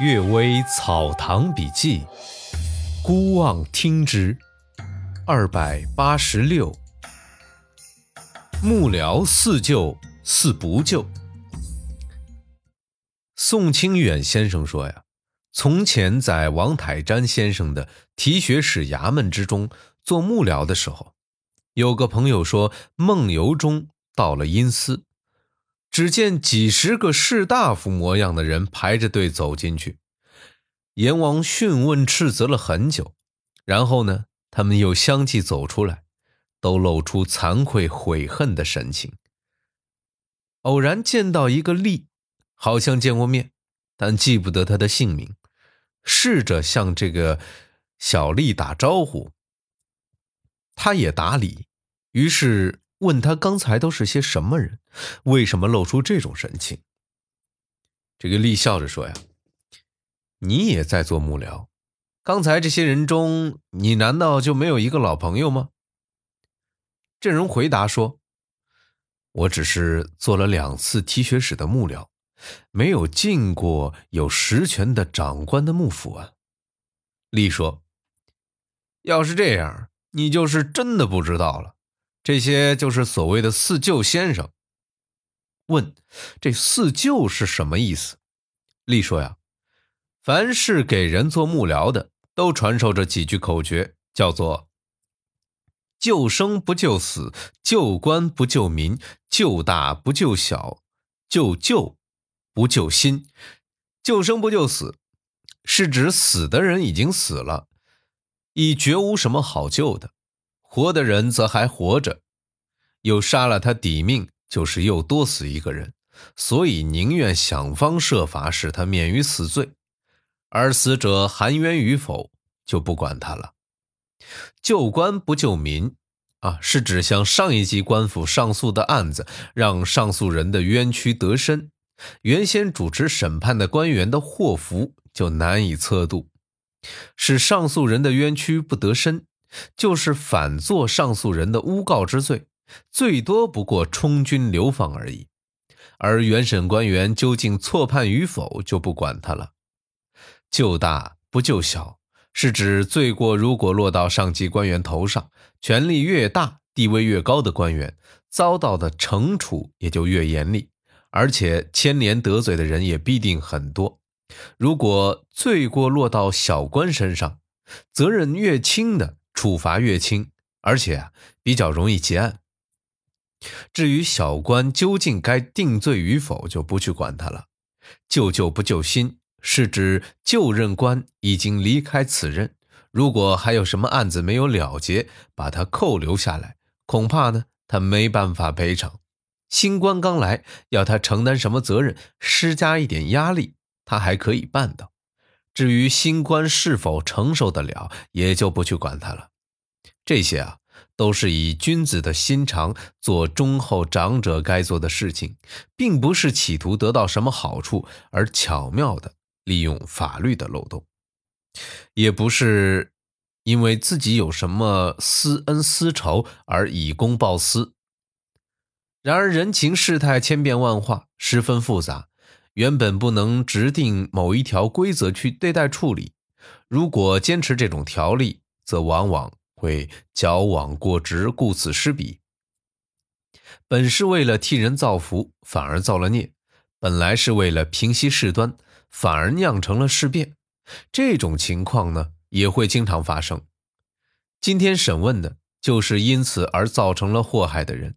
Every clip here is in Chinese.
《岳微草堂笔记》，孤望听之，二百八十六。幕僚似救似不救。宋清远先生说呀，从前在王泰瞻先生的提学使衙门之中做幕僚的时候，有个朋友说梦游中到了阴司。只见几十个士大夫模样的人排着队走进去，阎王讯问斥责了很久，然后呢，他们又相继走出来，都露出惭愧悔恨的神情。偶然见到一个吏，好像见过面，但记不得他的姓名，试着向这个小吏打招呼，他也打理，于是。问他刚才都是些什么人？为什么露出这种神情？这个厉笑着说：“呀，你也在做幕僚，刚才这些人中，你难道就没有一个老朋友吗？”郑荣回答说：“我只是做了两次提学使的幕僚，没有进过有实权的长官的幕府啊。”厉说：“要是这样，你就是真的不知道了。”这些就是所谓的四舅先生。问：这四舅是什么意思？立说呀，凡是给人做幕僚的，都传授着几句口诀，叫做：救生不救死，救官不救民，救大不救小，救旧不救新。救生不救死，是指死的人已经死了，已绝无什么好救的。活的人则还活着，又杀了他抵命，就是又多死一个人，所以宁愿想方设法使他免于死罪。而死者含冤与否，就不管他了。救官不救民，啊，是指向上一级官府上诉的案子，让上诉人的冤屈得伸，原先主持审判的官员的祸福就难以测度，使上诉人的冤屈不得伸。就是反作上诉人的诬告之罪，最多不过充军流放而已。而原审官员究竟错判与否，就不管他了。救大不救小，是指罪过如果落到上级官员头上，权力越大、地位越高的官员，遭到的惩处也就越严厉，而且牵连得罪的人也必定很多。如果罪过落到小官身上，责任越轻的。处罚越轻，而且啊比较容易结案。至于小官究竟该定罪与否，就不去管他了。救旧不救新，是指旧任官已经离开此任，如果还有什么案子没有了结，把他扣留下来，恐怕呢他没办法赔偿。新官刚来，要他承担什么责任，施加一点压力，他还可以办到。至于新官是否承受得了，也就不去管他了。这些啊，都是以君子的心肠做忠厚长者该做的事情，并不是企图得到什么好处而巧妙的利用法律的漏洞，也不是因为自己有什么私恩私仇而以公报私。然而人情世态千变万化，十分复杂。原本不能指定某一条规则去对待处理，如果坚持这种条例，则往往会矫枉过直，顾此失彼。本是为了替人造福，反而造了孽；本来是为了平息事端，反而酿成了事变。这种情况呢，也会经常发生。今天审问的就是因此而造成了祸害的人，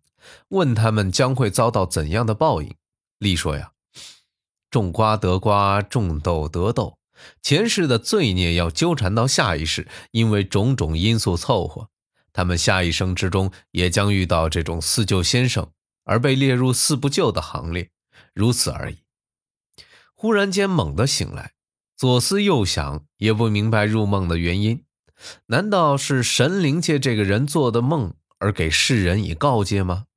问他们将会遭到怎样的报应。例说呀。种瓜得瓜，种豆得豆。前世的罪孽要纠缠到下一世，因为种种因素凑合，他们下一生之中也将遇到这种四救先生，而被列入四不救的行列，如此而已。忽然间猛地醒来，左思右想，也不明白入梦的原因。难道是神灵借这个人做的梦而给世人以告诫吗？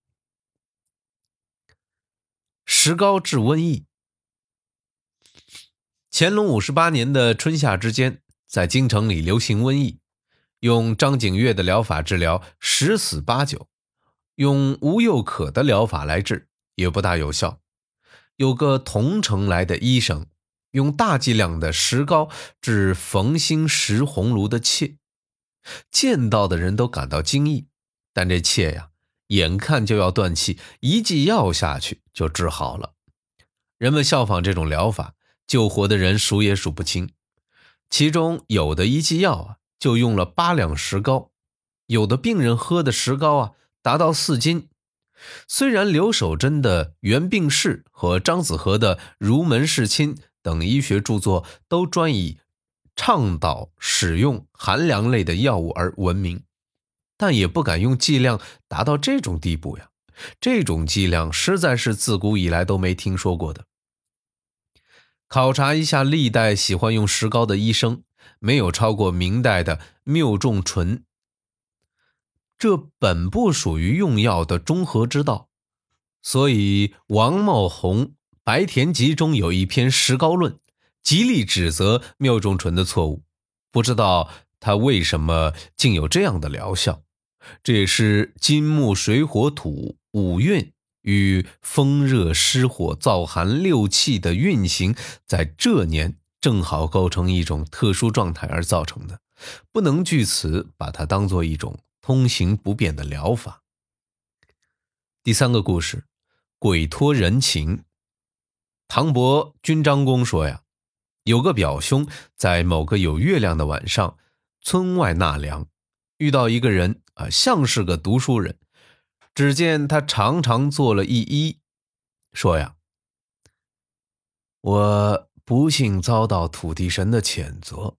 石膏治瘟疫。乾隆五十八年的春夏之间，在京城里流行瘟疫，用张景岳的疗法治疗，十死八九；用吴又可的疗法来治，也不大有效。有个同城来的医生，用大剂量的石膏治冯兴石红炉的妾，见到的人都感到惊异。但这妾呀，眼看就要断气，一剂药下去就治好了。人们效仿这种疗法，救活的人数也数不清。其中有的一剂药啊，就用了八两石膏；有的病人喝的石膏啊，达到四斤。虽然刘守贞的《原病室》和张子和的《儒门世亲》等医学著作都专以倡导使用寒凉类的药物而闻名，但也不敢用剂量达到这种地步呀。这种剂量实在是自古以来都没听说过的。考察一下历代喜欢用石膏的医生，没有超过明代的缪仲淳。这本不属于用药的中和之道，所以王茂宏《白田集》中有一篇石膏论，极力指责缪仲淳的错误。不知道他为什么竟有这样的疗效？这也是金木水火土五运与风热湿火燥寒六气的运行，在这年正好构成一种特殊状态而造成的，不能据此把它当做一种。通行不便的疗法。第三个故事，鬼托人情。唐伯君张公说呀，有个表兄在某个有月亮的晚上，村外纳凉，遇到一个人啊，像是个读书人。只见他常常做了一揖，说呀：“我不幸遭到土地神的谴责，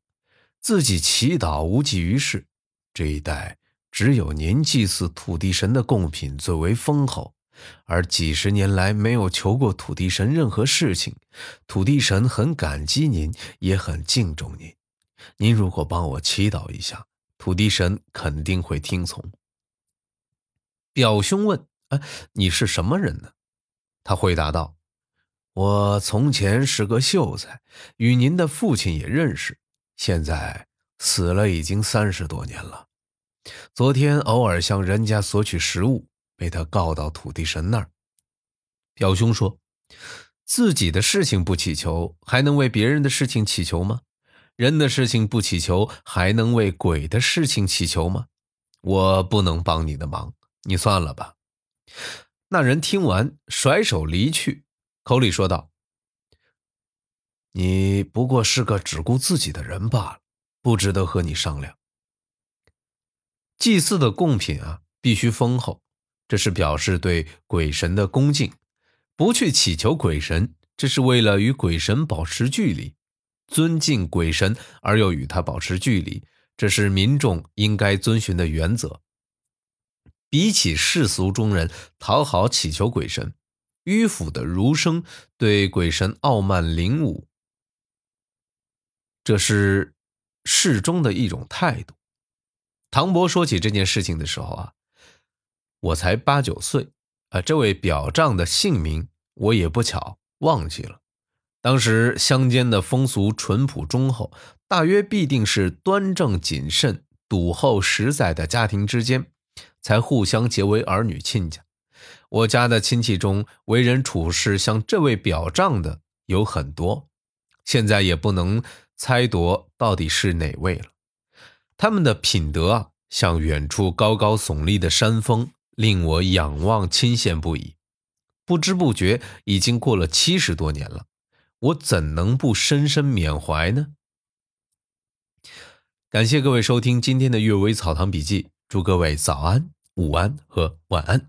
自己祈祷无济于事。这一代。”只有您祭祀土地神的贡品最为丰厚，而几十年来没有求过土地神任何事情。土地神很感激您，也很敬重您。您如果帮我祈祷一下，土地神肯定会听从。表兄问：“啊，你是什么人呢？”他回答道：“我从前是个秀才，与您的父亲也认识，现在死了已经三十多年了。”昨天偶尔向人家索取食物，被他告到土地神那儿。表兄说，自己的事情不祈求，还能为别人的事情祈求吗？人的事情不祈求，还能为鬼的事情祈求吗？我不能帮你的忙，你算了吧。那人听完，甩手离去，口里说道：“你不过是个只顾自己的人罢了，不值得和你商量。”祭祀的贡品啊，必须丰厚，这是表示对鬼神的恭敬；不去祈求鬼神，这是为了与鬼神保持距离。尊敬鬼神而又与他保持距离，这是民众应该遵循的原则。比起世俗中人讨好祈求鬼神，迂腐的儒生对鬼神傲慢凌侮，这是适中的一种态度。唐伯说起这件事情的时候啊，我才八九岁啊。这位表丈的姓名我也不巧忘记了。当时乡间的风俗淳朴忠厚，大约必定是端正谨慎、笃厚实在的家庭之间，才互相结为儿女亲家。我家的亲戚中，为人处事像这位表丈的有很多，现在也不能猜度到底是哪位了。他们的品德啊，像远处高高耸立的山峰，令我仰望钦羡不已。不知不觉已经过了七十多年了，我怎能不深深缅怀呢？感谢各位收听今天的《阅微草堂笔记》，祝各位早安、午安和晚安。